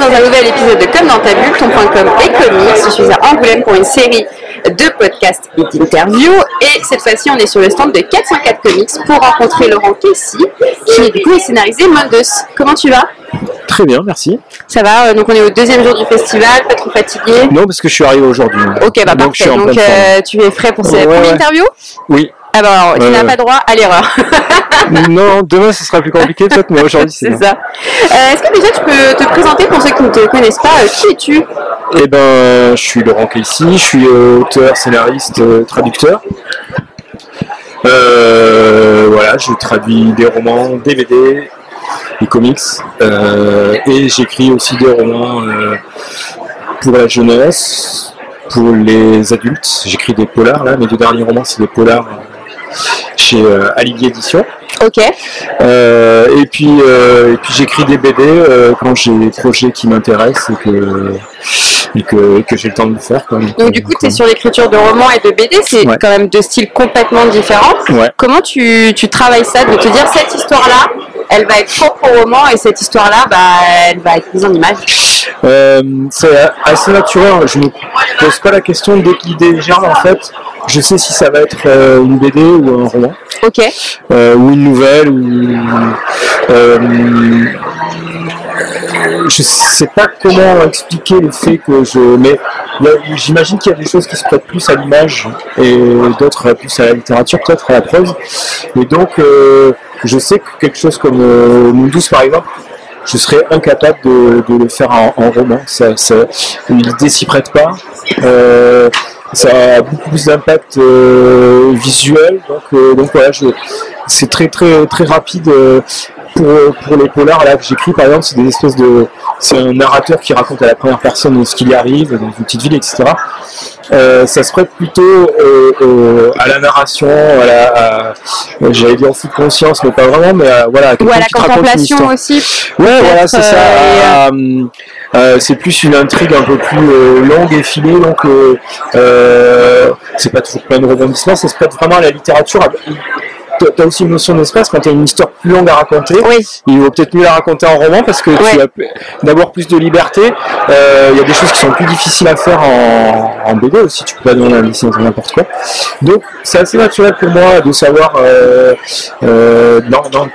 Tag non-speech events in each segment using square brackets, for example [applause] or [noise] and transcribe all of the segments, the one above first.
dans un nouvel épisode de Comme dans ta bulle, ton.com et comics. Je suis à Angoulême pour une série de podcasts et d'interviews. Et cette fois-ci, on est sur le stand de 404 Comics pour rencontrer Laurent Kessy, qui du coup est scénarisé Mondos. Comment tu vas? Très bien, merci. Ça va, euh, donc on est au deuxième jour du festival, pas trop fatigué? Non, parce que je suis arrivé aujourd'hui. Ok, bah Donc, parfait. Donc euh, tu es prêt pour cette Ouais, première ouais. interview? Oui. Ah bah alors, tu n'as pas droit à l'erreur. [laughs] non, demain ce sera plus compliqué peut-être, mais aujourd'hui c'est ça. Euh, Est-ce que déjà tu peux te présenter pour ceux qui ne te connaissent pas euh, Qui es-tu? Eh ben, je suis Laurent Casey, je suis euh, auteur, scénariste, traducteur. Euh, voilà, je traduis des romans, BD, des comics, et j'écris aussi des romans pour la jeunesse, pour les adultes. J'écris des polars là, mes deux derniers romans c'est des polars chez euh, Alibi Édition. Ok. Euh, et puis, euh, et puis j'écris des BD quand j'ai des projets qui m'intéressent et que, et que, j'ai le temps de le faire. Quoi. Donc du coup, tu es sur l'écriture de romans et de BD, c'est Ouais. quand même deux styles complètement différents. Ouais. Comment tu, tu travailles ça, de te dire cette histoire-là, elle va être propre au roman et cette histoire-là, bah, elle va être mise en image? Euh, c'est assez naturel, je me pose pas la question dès que l'idée germe en fait. Je sais si ça va être euh, une BD ou un roman, Ok. euh, ou une nouvelle, ou. Euh, je sais pas comment expliquer le fait que je. Mais j'imagine qu'il y a des choses qui se prêtent plus à l'image et d'autres plus à la littérature, peut-être à la prose. Et donc, euh, je sais que quelque chose comme euh, Mundus par exemple, je serais incapable de, de le faire en, en roman. Ça, ça, L'idée s'y prête pas. Euh, ça a beaucoup plus d'impact euh, visuel. Donc, euh, donc voilà, je- c'est très très très rapide. euh, pour, pour les polars là que j'écris par exemple, c'est des espèces de. C'est un narrateur qui raconte à la première personne ce qui lui arrive dans une petite ville, etc. Euh, ça se prête plutôt euh, euh, à la narration, à la, j'allais dire de conscience, mais pas vraiment, mais à, voilà, à Ou à la contemplation aussi. Ouais, voilà, c'est ça. c'est plus une intrigue un peu plus longue et filée, donc c'est pas toujours plein de rebondissements, ça se prête vraiment à la littérature. T'as- aussi une notion d'espace quand t'as une histoire plus longue à raconter. Oui. Il vaut peut-être mieux la raconter en roman parce que Ouais. tu as d'abord plus de liberté. Euh, Il y a des choses qui sont plus difficiles à faire en, en BD aussi. Tu peux pas demander un licence ou n'importe quoi. Donc c'est assez naturel pour moi de savoir euh, euh, dans, dans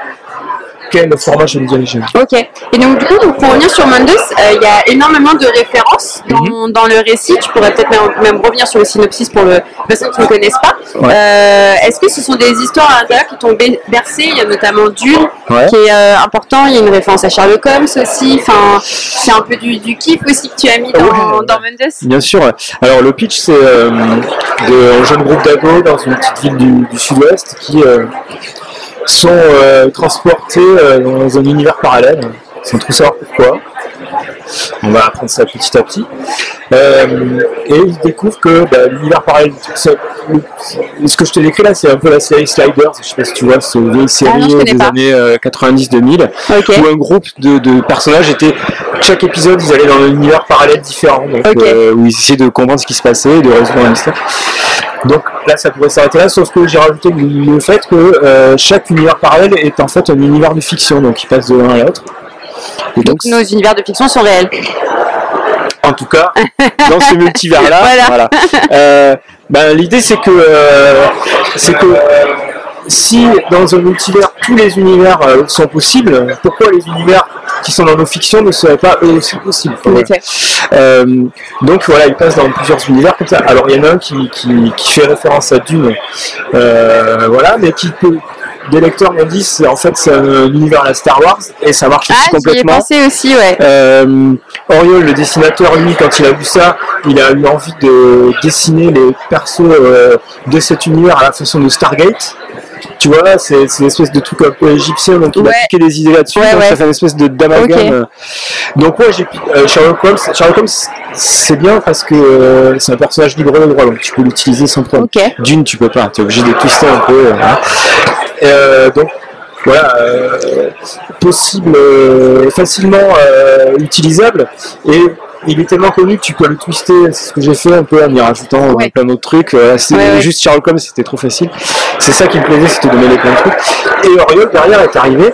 quel format je vais diriger. Ok. Et donc du coup, pour revenir sur Mondos, euh, il y a énormément de références dans, Mhm. dans le récit. Tu pourrais peut-être même, même revenir sur le synopsis pour le, les personnes qui ne connaissent pas. Ouais. Euh, Est-ce que ce sont des histoires à l'intérieur qui t'ont bercé? Il y a notamment Dune Ouais. qui est euh, important. Il y a une référence à Sherlock Holmes aussi. Enfin, c'est un peu du, du kiff aussi que tu as mis dans, Ouais. dans Mondos. Bien sûr. Alors le pitch c'est un jeune groupe d'ados dans une petite ville du, du sud-ouest qui sont euh, transportés euh, dans un univers parallèle sans trop savoir pourquoi. On va apprendre ça petit à petit. Euh, et ils découvrent que bah, l'univers parallèle, ça- ce que je te décris là, c'est un peu la série Sliders. Je sais pas si tu vois, c'est une série Ah non, connais des pas. années euh, 90-2000 Ok. où un groupe de, de personnages était chaque épisode ils allaient dans un univers parallèle différent donc, où ils essayaient de comprendre ce qui se passait et de résoudre l'histoire donc là ça pourrait s'arrêter là sauf que j'ai rajouté le fait que euh, chaque univers parallèle est en fait un univers de fiction donc il passe de l'un à l'autre et donc, Nos univers de fiction sont réels. en tout cas [laughs] dans ce multivers là Voilà. Euh, ben, l'idée c'est que euh, c'est que si dans un multivers tous les univers sont possibles, pourquoi les univers qui sont dans nos fictions ne seraient pas eux aussi possibles Voilà. Euh, donc voilà, il passe dans plusieurs univers comme ça. Alors il y en a un qui, qui, qui fait référence à Dune, euh, voilà, mais qui peut. Des lecteurs m'ont dit c'est en fait c'est un univers à la Star Wars et ça marche aussi Ah, ai complètement. pensé aussi, ouais. Euh, Oriol, le dessinateur, lui, quand il a vu ça, il a eu envie de dessiner les persos euh, de cet univers à la façon de Stargate. Tu vois, c'est une espèce de truc un peu égyptien, donc il Ouais. a piqué des idées là-dessus, Ouais, donc ouais. ça fait une espèce de d'amalgame. Ok. euh. Donc ouais, j'ai euh, Sherlock Holmes. Sherlock Holmes, c'est bien parce que euh, c'est un personnage libre de droit, donc tu peux l'utiliser sans problème. D'une, tu peux pas, tu es obligé de twister un peu. hein. Euh, donc voilà, euh, possible, euh, facilement euh, utilisable et il est tellement connu que tu peux le twister, c'est ce que j'ai fait un peu en y rajoutant Ouais. plein d'autres trucs. Euh, c'est Ouais, ouais. juste Sherlock Holmes, c'était trop facile. C'est ça qui me plaisait, c'était de mêler plein de trucs. Et Oriol derrière est arrivé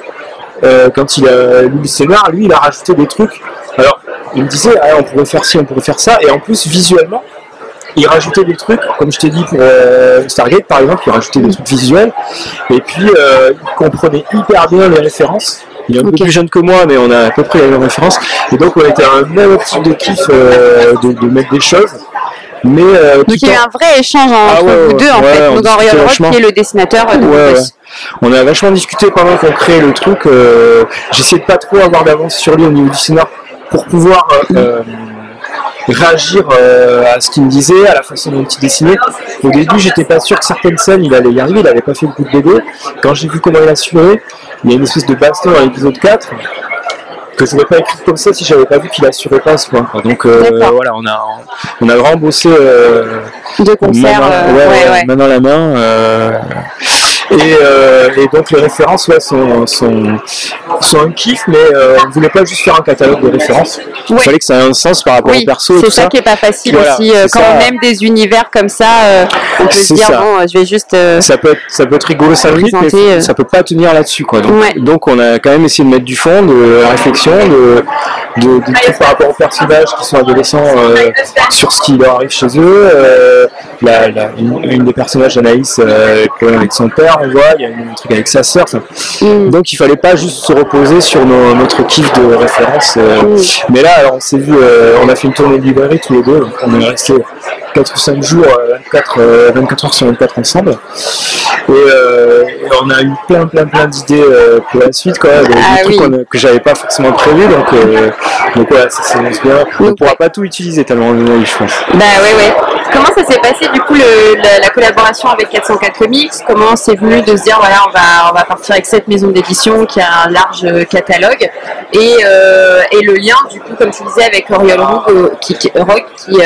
euh, quand il a lu le scénar, lui, il a rajouté des trucs. Alors, il me disait, ah, on pourrait faire ci, on pourrait faire ça, et en plus, visuellement, il rajoutait des trucs, comme je t'ai dit pour euh, Stargate par exemple, il rajoutait des trucs visuels, et puis euh, il comprenait hyper bien les références. Il est un peu Ok. plus jeune que moi, mais on a à peu près les mêmes références, et donc on était un même type de kiff euh, de, de mettre des choses. Mais euh, Donc il y a eu un vrai échange entre Ah ouais, vous ouais, deux en fait. on Donc Roth vachement. qui est le dessinateur de Ouais. On a vachement discuté pendant qu'on créait le truc. euh, J'essayais de pas trop avoir d'avance sur lui au niveau du scénar pour pouvoir euh, réagir euh, à ce qu'il me disait, à la façon dont il dessinait. Au début, j'étais pas sûr que certaines scènes, il allait y arriver. Il avait pas fait beaucoup de BD. Quand j'ai vu comment il assurait, il y a une espèce de baston dans l'épisode 4 que je n'aurais pas écrit comme ça si j'avais pas vu qu'il assurait pas à ce point. quoi. Donc euh, voilà, on a on a vraiment bossé. euh, De concert. main, euh, ouais, ouais, ouais, ouais. main dans la main. Euh, et, euh, et donc les références ouais, sont, sont, sont un kiff, mais euh, on ne voulait pas juste faire un catalogue de références. Il Ouais. fallait que ça ait un sens par rapport Oui, au perso c'est ça, ça. qui est pas facile Voilà, aussi. euh, quand ça. on aime des univers comme ça, euh, on peut se dire ça. bon, euh, je vais juste. Ça peut, être, ça peut être rigolo 5 minutes, mais ça peut pas tenir là-dessus. Quoi. Donc, Ouais. donc on a quand même essayé de mettre du fond, de la réflexion, de, de, des trucs par rapport aux personnages qui sont adolescents sur ce qui leur arrive chez eux. La, la- une, une des personnages, Anaïs, avec son père, on voit, il y a un truc avec sa sœur. mm, Donc il fallait pas juste se reposer sur nos- notre kiff de référence. euh. mm. Mais là, alors, on s'est vu, euh, on a fait une tournée de librairie tous les deux, donc on est resté 4 ou 5 jours, euh, 24, euh, 24 heures sur 24 ensemble. Et, euh, et on a eu plein, plein, plein d'idées pour la suite, quoi, des, Ah trucs oui. que j'avais pas forcément prévu, donc, donc voilà, ça s'annonce bien. On Donc, pourra pas tout utiliser tellement on eu, je pense. Bah ouais, ouais. Comment ça s'est passé du coup la, la collaboration avec 404 Comics? Comment c'est venu de se dire voilà on va on va partir avec cette maison d'édition qui a un large euh, catalogue? Et, euh, et le lien du coup comme tu disais avec Oriol Rock euh, qui, qui, Rock, qui,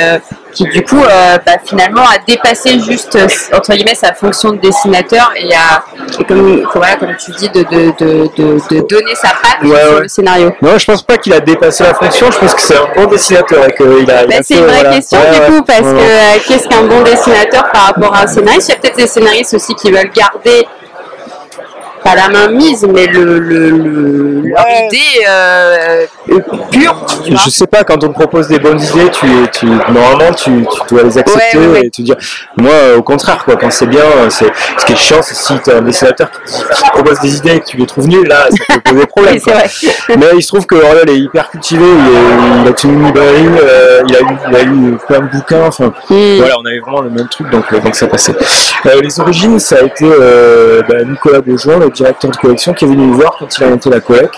qui du coup euh, bah, finalement a dépassé juste euh, entre guillemets sa fonction de dessinateur et a et comme voilà comme tu dis de, de, de, de, de donner sa patte Ouais, sur ouais. le scénario. Non, je pense pas qu'il a dépassé la fonction, je pense que c'est un bon dessinateur et qu'il a. Bah, c'est une vraie voilà. question Ouais, du coup parce que euh, qu'est-ce qu'un bon dessinateur par rapport à un scénariste? Il y a peut-être des scénaristes aussi qui veulent garder pas la main mise mais le, le, le- Ouais. idée euh, pure. Tu vois Je sais pas, quand on te propose des bonnes idées, tu, tu, normalement tu, tu dois les accepter Ouais, ouais, ouais. et te dire. Moi, euh, au contraire, quoi, quand c'est bien, euh, c'est, ce qui est chiant, c'est si tu as un dessinateur qui, te- qui te propose des idées et que tu les trouves nulles, là, ça peut poser [laughs] problème. Oui, c'est quoi. vrai. Mais il se trouve que Aurélien est hyper cultivé, il, est- il a tenu une librairie, euh, il, a eu, il a eu plein de bouquins, enfin, Hmm. voilà, on avait vraiment le même truc, donc, euh, donc ça passait. Euh, les origines, ça a été euh, bah, Nicolas Beaujean, le directeur de collection, qui est venu me voir quand il a monté la collecte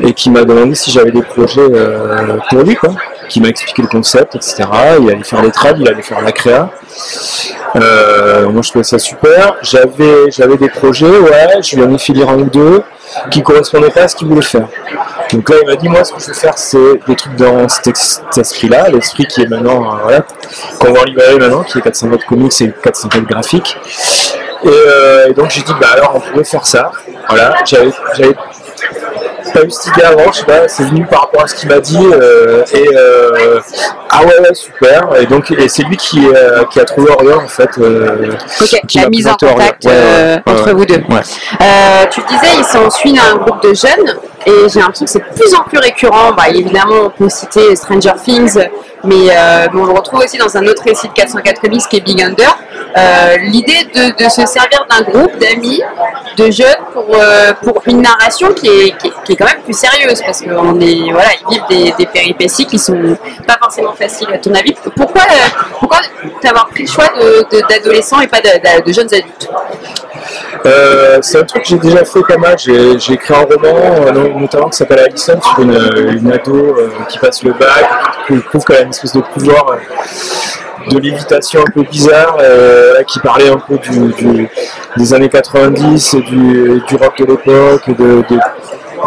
et qui m'a demandé si j'avais des projets euh, pour lui, quoi. Qui m'a expliqué le concept, etc. Il allait faire les trades, il allait faire la créa. Euh, moi, je trouvais ça super. J'avais, j'avais des projets, ouais. Je lui en ai fait lire un ou deux qui correspondaient pas à ce qu'il voulait faire. Donc là, il m'a dit, moi, ce que je veux faire, c'est des trucs dans cet, esprit-là, l'esprit qui est maintenant, euh, voilà, qu'on en librairie maintenant, qui est 404 comics et 404 graphiques. Et, euh, et donc j'ai dit, bah alors on pourrait faire ça. Voilà, j'avais pas eu idée avant, je sais pas, c'est venu par rapport à ce qu'il m'a dit. euh, et euh, ah ouais, ouais, super. Et donc et c'est lui qui, euh, qui a trouvé Orion en fait. euh, Ok, qui la mise en contact euh, entre vous deux. Ouais. Euh, tu disais, ils sont suivis d'un groupe de jeunes et j'ai l'impression que c'est de plus en plus récurrent. Bah, évidemment, on peut citer Stranger Things, mais, mais on le retrouve aussi dans un autre récit de 404 Comics qui est Big Under. L'idée de, de se servir d'un groupe d'amis, de jeunes, pour, pour une narration qui est, qui, est, qui est quand même plus sérieuse parce qu'on est, voilà, ils vivent des, des péripéties qui sont pas forcément À ton avis, pourquoi, euh, pourquoi t'avoir pris le choix d'adolescents et pas de, jeunes adultes Euh, c'est un truc que j'ai déjà fait pas mal. J'ai, écrit un roman, euh, no- notamment qui s'appelle Alison, sur une, une ado qui passe le bac, qui trouve qu'elle a une espèce de pouvoir de lévitation un peu bizarre, qui parlait un peu des années 90, du, du rock de l'époque, de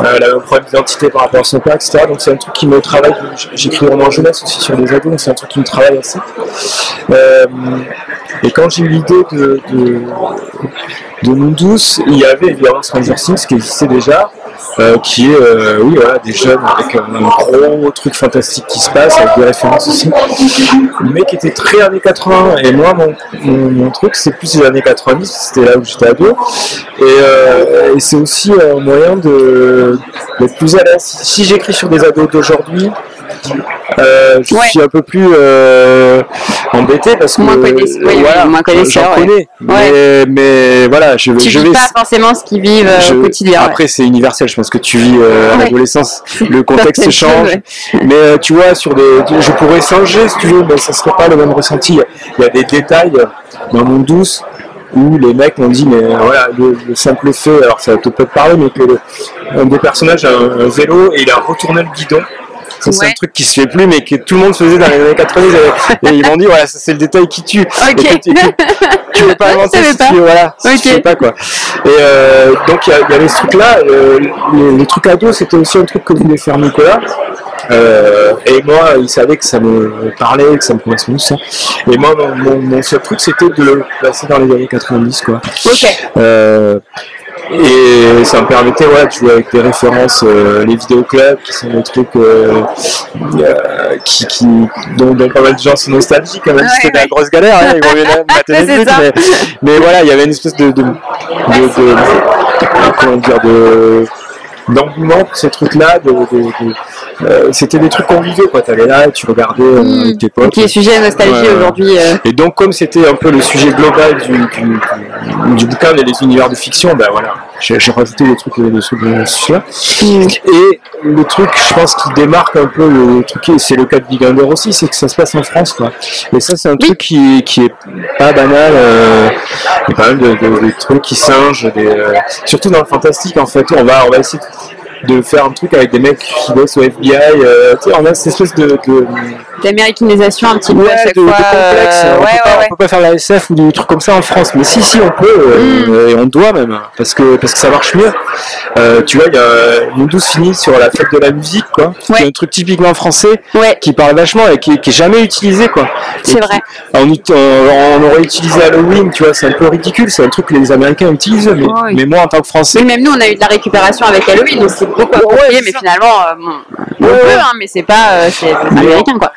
avait un problème d'identité par rapport à son père, etc. Donc c'est un truc qui me travaille. J'écris roman jeunesse aussi sur des ados, donc c'est un truc qui me travaille assez. Euh, et quand j'ai eu l'idée de, de, Douce, il y avait évidemment Stranger Things qui existait déjà. Euh, qui est euh, oui voilà des jeunes avec un gros truc fantastique qui se passe avec des références aussi. Mais qui était très années 80 et moi mon, mon, mon truc c'est plus les années 90 c'était là où j'étais ado. Et, euh, et c'est aussi un moyen de d'être plus à l'aise. Si, si j'écris sur des ados d'aujourd'hui euh, je Ouais. suis un peu plus embêté parce que Moins connaiss- oui, oui, voilà, moins connaisseur, ouais. connais mais, mais voilà je, Tu je vis vais pas forcément ce qu'ils vivent euh, je- au quotidien. ouais. Après, c'est universel. Je pense que tu vis euh, à Ouais. l'adolescence, le [laughs] contexte change. Mais euh, tu vois, sur des, je pourrais changer si tu veux, mais ça serait pas le même ressenti. Il y a- des détails dans mon douce où les mecs m'ont dit, mais euh, voilà, le, le simple fait, alors ça te peut te parler, mais que le, un des personnages a un, un vélo et il a retourné le guidon. Ça, c'est Ouais. un truc qui se fait plus, mais que tout le monde faisait dans les années 90. Et, et ils m'ont dit, voilà, ça c'est le détail qui tue. Tu, veux pas [laughs] si tu, voilà, si tu fais pas quoi. Et euh, donc il y, avait ce truc-là. euh, les, les trucs ados, c'était aussi un truc que voulait faire Nicolas. Euh, et moi, il savait que ça me parlait, que ça me correspondait, ça. Et moi, mon, mon, mon seul truc, c'était de le placer dans les années 90, quoi. Ok. Et ça me permettait ouais, de jouer avec des références, euh, les vidéoclubs, qui sont des trucs euh, euh, qui, qui, dont, dont pas mal de gens sont nostalgiques, quand même, Ouais, c'était de la ouais. grosse galère, hein, ils vont venir [laughs] mater Ouais, c'est trucs, mais, mais voilà, il y avait une espèce de, de, de, de- comment dire, de d'engouement pour ces trucs-là, de, de- de- euh, c'était des trucs qu'on vivait, quoi. T'allais là, et tu regardais euh, avec tes potes. Qui est sujet nostalgie Ouais, ouais. aujourd'hui. Et donc, comme c'était un peu le sujet global du, du, du- bouquin et des univers de fiction, ben voilà, j'ai rajouté des trucs, des trucs de ce là hmm. Et le truc, je pense, qui démarque un peu le truc, et c'est le cas de Big Under aussi, c'est que ça se passe en France, quoi. Et ça, c'est un truc qui, qui est pas banal. euh, Il y a pas mal de, de- de trucs qui singent, des, euh, surtout dans le fantastique, en fait. On va, on va essayer de faire un truc avec des mecs qui bossent au FBI. euh, on a cette espèce de- de D'américanisation un petit peu Ouais, à chaque de, de fois. complexe. euh, on, ouais, peut pas, ouais, on ouais. peut pas faire la SF ou des trucs comme ça en France, mais si, si, on peut, euh, et on doit même, parce que, parce que ça marche mieux. Euh, tu vois, il y a une douce finie sur la fête de la musique, quoi. Un truc typiquement français qui parle vachement et qui, qui est jamais utilisé, quoi. C'est vrai. on, aurait utilisé Halloween, tu vois, c'est un peu ridicule, c'est un truc que les Américains utilisent, mais, mais moi en tant que Français, Oui, même nous, on a eu de la récupération avec Halloween, donc c'est beaucoup approprié, mais finalement, euh, bon, on peut, hein, mais c'est pas, euh, c'est américain, quoi.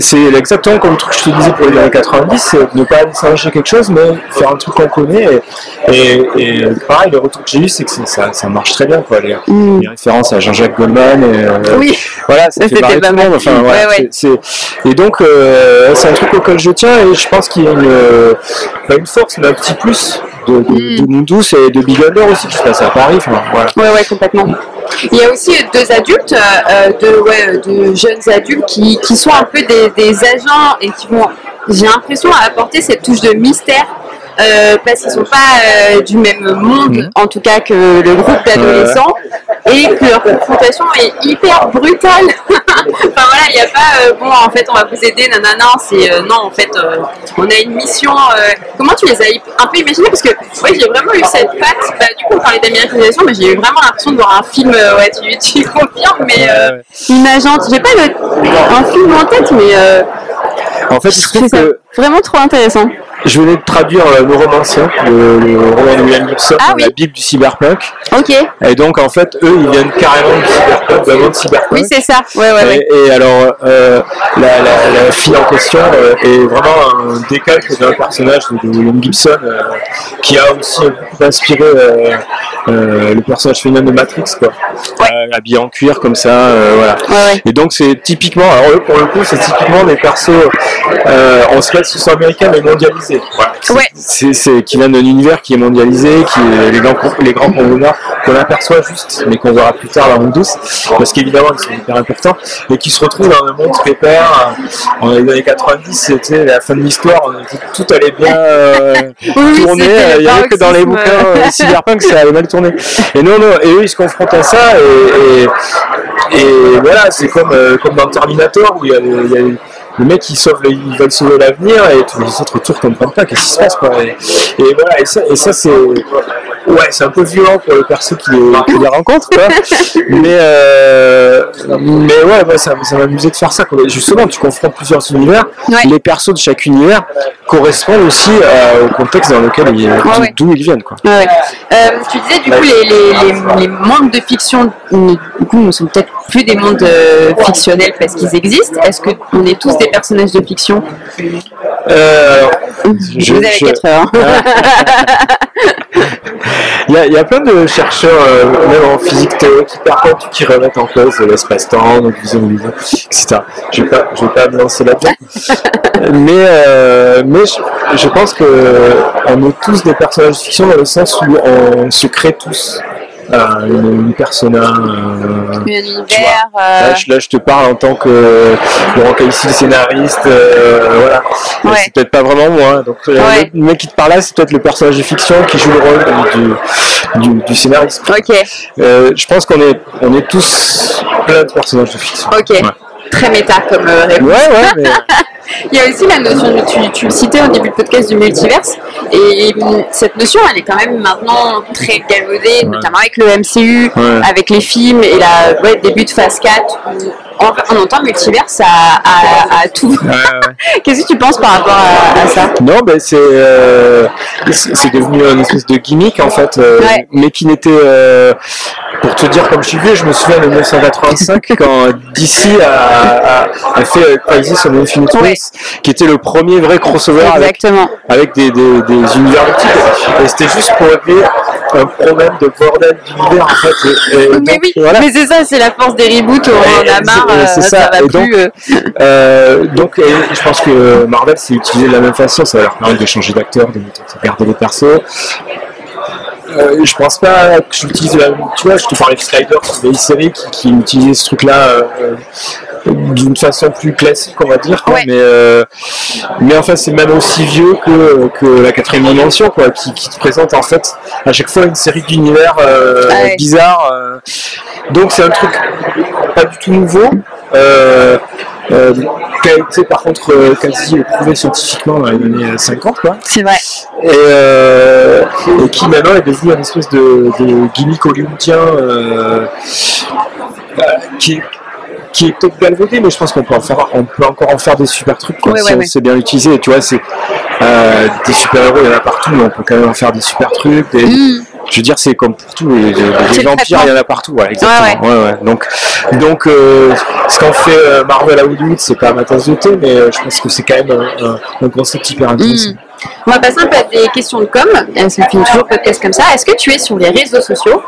C'est exactement comme le truc que je te disais pour les années 90, c'est de ne pas aller s'arracher quelque chose, mais faire un truc qu'on connaît. Et, et, et pareil, le retour que j'ai eu, c'est que ça, ça marche très bien, quoi. Les, Mm. les références à Jean-Jacques Goldman, et, euh, Oui, voilà, [laughs] ça fait tout le monde. Enfin, voilà, Ouais, et donc, euh, c'est un truc auquel je tiens, et je pense qu'il y a une, euh, pas une force, mais un petit plus de, de, Mm. de et de Big Under aussi, qui se passe à Paris. Enfin, voilà. ouais, ouais, complètement. Il y a aussi deux adultes, euh, deux, ouais, deux jeunes adultes qui, qui sont un peu des, des agents et qui vont, j'ai l'impression, apporter cette touche de mystère. Euh, parce qu'ils sont pas euh, du même monde, Mhm. en tout cas que le groupe d'adolescents, et que leur confrontation est hyper brutale. [laughs] enfin voilà, il n'y a pas euh, bon, en fait, on va vous aider, nanana, c'est non, en fait, on a une mission. comment tu les as un peu imaginées Parce que ouais, j'ai vraiment eu cette patte. Bah, du coup, on parlait d'américanisation, mais j'ai eu vraiment l'impression de voir un film. ouais, tu, tu [laughs] confirmes, mais une agente. J'ai pas le, un film en tête, mais En fait, je trouve que vraiment trop intéressant. Je venais de traduire euh, Le Romancien, le, le roman de William Gibson, Ah la. Bible du cyberpunk. Ok, Et donc, en fait, eux, ils viennent carrément du cyberpunk, d'un monde cyberpunk. oui, c'est ça. Ouais, ouais, ouais. Et, et alors, euh, la, la, la fille en question euh, est vraiment un décalque d'un personnage de, de William Gibson euh, qui a aussi beaucoup inspiré euh, euh, le personnage féminin de Matrix, quoi. Euh, habillé en cuir comme ça, euh, voilà. Ouais, ouais. Et donc c'est typiquement, alors eux pour le coup c'est typiquement des persos, euh, on s'ils sont américains mais mondialisés. C'est- Ouais. C'est, c'est qui viennent d'un univers qui est mondialisé, qui est les grands, les grands conglomérats qu'on aperçoit juste, mais qu'on verra plus tard dans Monde douce, parce qu'évidemment ils sont hyper importants, et qui se retrouvent dans un monde pépère. euh, En les années 90, c'était la fin de l'histoire, tout allait bien euh, [laughs] Oui, tourner, euh, il y avait que dans les bouquins euh, cyberpunk ça allait mal tourner. Et non, non, et eux ils se confrontent à ça, et, et, et voilà, c'est comme, euh, comme dans Terminator où il y a, il y a le mec qui sauve, le- ils veulent sauver l'avenir et tous les autres autour comprennent pas qu'est-ce qui se passe quoi. Et, et voilà, et ça, et ça c'est ouais, c'est un peu violent pour les persos qui les, qui les rencontrent, quoi. [laughs] mais, euh, mais ouais, ça, ça m'amusait de faire ça. Quoi. Justement, tu confrontes plusieurs univers. Ouais. Les persos de chaque univers correspondent aussi euh, au contexte dans lequel ils, Ouais, ouais. d'où ils viennent, quoi. Ouais, ouais. Euh, tu disais du coup les, les, les, les mondes de fiction, du coup, ne sont peut-être plus des mondes euh, fictionnels parce qu'ils existent. Est-ce que on est tous des personnages de fiction? Euh, je- Vous avez je- 4 heures. [laughs] Il y, a, il y a plein de chercheurs, euh, même en physique théorique, pointus, qui remettent en cause l'espace-temps, monde, etc. Je ne vais, pas- je vais pas me lancer là-dedans. [laughs] mais euh, mais je, je pense que on est tous des personnages de fiction dans le sens où on se crée tous euh, une, une persona. euh, Un tu univers. euh, Là, je, là, je te parle en tant que Laurent le scénariste, euh, voilà. Ouais. C'est peut-être pas vraiment moi. hein. Donc, euh, Ouais. le mec qui te parle là, c'est peut-être le personnage de fiction qui joue le rôle du, du, du scénariste. Ok, Euh, je pense qu'on est, on est tous plein de personnages de fiction. ok. Ouais, Très méta comme euh, réponse. ouais, ouais, mais [laughs] Il y a aussi la notion, de- tu, tu le citais au début du podcast du multiverse, et hum, cette notion, elle est quand même maintenant très galvaudée, notamment avec le MCU, Ouais. avec les films et la ouais, début de phase 4, où on, on entend multiverse à, à, à tout. [laughs] Qu'est-ce que tu penses par rapport à, à ça? Non, ben c'est euh, c'est devenu une espèce de gimmick en fait, euh, mais qui n'était euh, pour te dire comme je suis vieux, je me souviens de 1985 quand DC a, a, a fait Crisis on Infinite Ouais. Qui était le premier vrai crossover avec Exactement. avec des, des, des univers multiples. Et c'était juste pour régler un problème de bordel d'univers en fait. Et, et Mais donc, oui, voilà. mais c'est ça, c'est la force des reboots, on en a marre, c'est- euh, c'est ça, ça. va Et plus. donc, euh, Euh, donc, et je pense que Marvel s'est utilisé de la même façon, ça va leur permettre de changer d'acteur, de, de garder les persos. Euh, je pense pas que j'utilise la même. Tu vois, je te parlais de Slider, c'est une série qui, qui utilisait ce truc-là euh, euh, d'une façon plus classique, on va dire. quoi. Ouais. Mais, euh, mais enfin, c'est même aussi vieux que, que la quatrième dimension, quoi, qui, qui te présente en fait à chaque fois une série d'univers euh, Ah ouais. bizarres. euh. Donc, c'est un truc pas du tout nouveau. Euh, euh, qui a été par contre euh, quasi prouvé scientifiquement dans les années 50 quoi C'est vrai. et, euh, et qui maintenant est devenu une espèce de, de gimmick hollywoodien euh, euh, qui est qui est peut-être galvaudé, mais je pense qu'on peut, en faire, on peut encore en faire des super trucs quoi, si on sait bien l'utiliser. Tu vois, c'est euh, des super héros, il y en a partout, mais on peut quand même en faire des super trucs. Des, Mm. Je veux dire, c'est comme pour tout. Les, les- vampires, il y en a partout. Ouais, exactement. Ouais, Ouais, ouais. Donc, donc euh, ce qu'en fait euh, Marvel à Hollywood, c'est pas ma tasse de thé, mais euh, je pense que c'est quand même un, un- un concept hyper intéressant. Mm. On va passer un peu à des questions de com. Ça finit toujours podcast comme ça. Est-ce que tu es sur les réseaux sociaux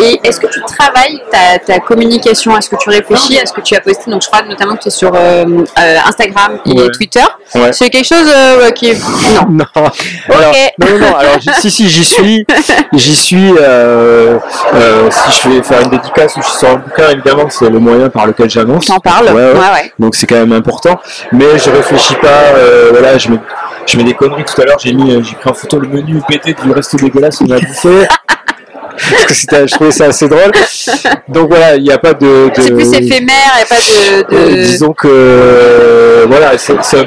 et est-ce que tu travailles ta, ta communication? Est-ce que tu réfléchis Est-ce que tu as posté? Donc je crois notamment que tu es sur euh, euh, Instagram et Ouais. Twitter. Ouais. C'est quelque chose euh, qui est [laughs] non. Non. Alors, non, non, non. Alors, si, si, j'y suis. [laughs] J'y suis. si je vais faire une dédicace ou je sors un bouquin, évidemment, c'est le moyen par lequel j'annonce. T'en parles Ouais. Donc c'est quand même important. Mais je réfléchis pas. voilà, je mets, je mets des conneries. Tout à l'heure, j'ai mis, euh, j'ai pris en photo le menu pété du resto dégueulasse qu'on a bouffé. Parce que c'était, je trouvais ça assez drôle. Donc voilà, il n'y a pas de. de C'est plus éphémère, il n'y a pas de. euh, de... disons que euh, voilà, c'est c'est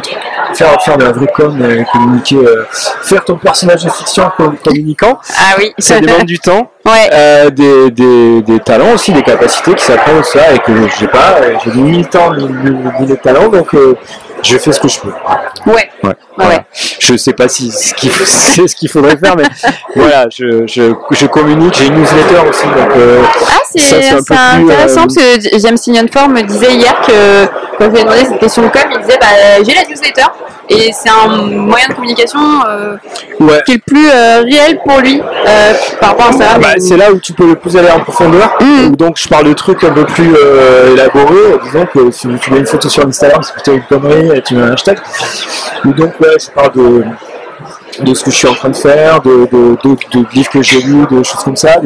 faire faire de la vraie com, euh, communiquer, euh, faire ton personnage de fiction com- communicant, Ah oui. ça demande du temps, [laughs] ouais. euh, des, des, des talents aussi, des capacités qui s'apprennent ça et que j'ai pas, euh, j'ai ni le temps ni, ni- ni les talents, donc euh, je fais ce que je peux. Ouais. Ouais. Ouais, Voilà. ouais. Je sais pas si ce qu'il faut- [laughs] c'est ce qu'il faudrait faire, mais [laughs] voilà, je, je, je communique, j'ai une newsletter aussi, donc euh, Ah, c'est Ça, c'est un plus, intéressant euh, parce que James Signon Form me disait hier que quand je lui ai demandé cette question de com, il disait bah, j'ai la newsletter et c'est un moyen de communication euh, ouais. qui est le plus euh, réel pour lui euh, par rapport à Instagram. Bah, c'est là où tu peux le plus aller en profondeur. Mm. Donc je parle de trucs un peu plus élaborés. Disons que si tu mets une photo sur Instagram, c'est plutôt une connerie et tu mets un hashtag. Donc ouais, je parle de, de ce que je suis en train de faire, de, de, de, livres que j'ai lus, de choses comme ça.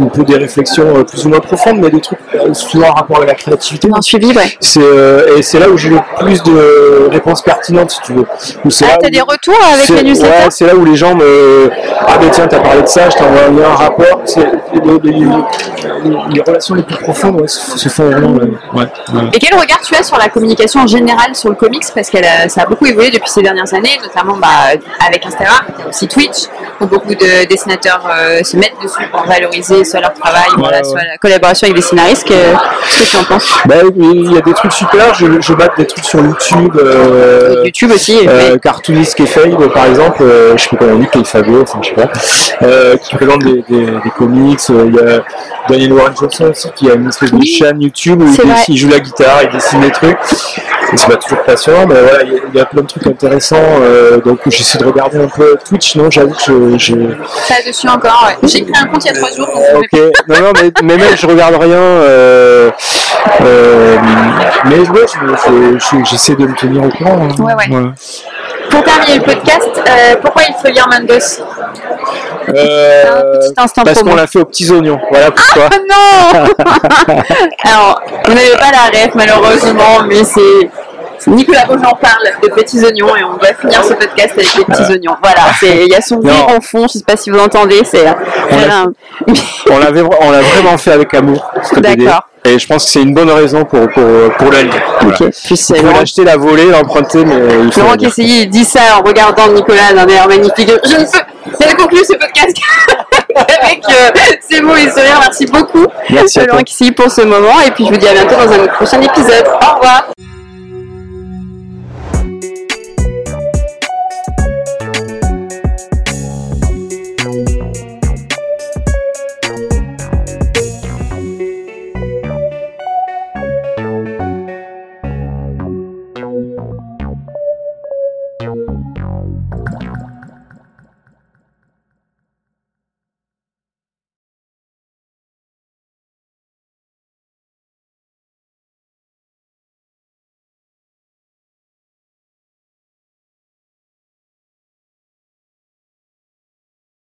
Un peu des réflexions euh, plus ou moins profondes, mais des trucs euh, souvent en rapport avec la créativité. Un suivi, ouais. C'est, euh, et c'est là où j'ai le plus de réponses pertinentes, si tu veux. Où c'est Ah, là t'as des retours avec les newsletters ouais, c'est là où les gens me. Ah, ben tiens, t'as parlé de ça, je t'ai envoyé un rapport. C'est, les, les- les relations les plus profondes ouais, se se font vraiment. ouais. Et quel regard tu as sur la communication en général sur le comics? Parce que ça a beaucoup évolué depuis ces dernières années, notamment bah, avec Instagram, a aussi Twitch, où beaucoup de dessinateurs euh, se mettent dessus pour valoriser soit leur travail, voilà, ouais. soit la collaboration avec des scénaristes. Que- Qu'est-ce que tu en penses? Bah, il y a des trucs super, je, je bats des trucs sur YouTube. euh, YouTube aussi. Euh, cartooniste Kayfabe, par exemple, euh, je sais pas comment on dit, Kayfabe, enfin je sais pas, euh, qui présente des, des, des comics. euh, Il y a Daniel Warren Johnson aussi qui a une espèce de Oui, chaîne YouTube où il, il joue la guitare, il dessine des trucs. Et C'est pas toujours passionnant, mais voilà, il y a- il y, a plein de trucs intéressants. euh, donc j'essaie de regarder un peu Twitch. Non, j'avoue que je, je... Ça dessus encore, ouais. J'ai créé un compte il y a trois jours. Euh, ok, non, non, mais, mais même je regarde rien. euh, euh, mais ouais, je- je- je- j'essaie de me tenir au courant. hein. Ouais, ouais. Pour terminer le podcast, euh, pourquoi il faut lire Mandos Euh, Un petit instant parce qu'on l'a fait aux petits oignons. Voilà pourquoi. Oh non [laughs] [laughs] Alors, on n'avait pas la ref malheureusement, mais c'est Nicolas Beaujean parle de petits oignons et on va finir ce podcast avec les petits oignons. Voilà, il y a son rire Non. en fond, je sais pas si vous entendez, c'est On l'avait, on l'a vraiment fait avec amour. [laughs] D'accord. Et je pense que c'est une bonne raison pour pour pour la lire. Voilà. Ok, puis c'est Vous pouvez l'acheter, la voler, l'emprunter, mais il faut. Laurent. Kessigi dit ça en regardant Nicolas d'un air magnifique. Je ne peux. Elle conclut ce podcast [laughs] avec euh, ces mots et sourires. Merci beaucoup, Merci Laurent. Kessigi, pour ce moment. Et puis je vous dis à bientôt dans un prochain épisode. Au revoir.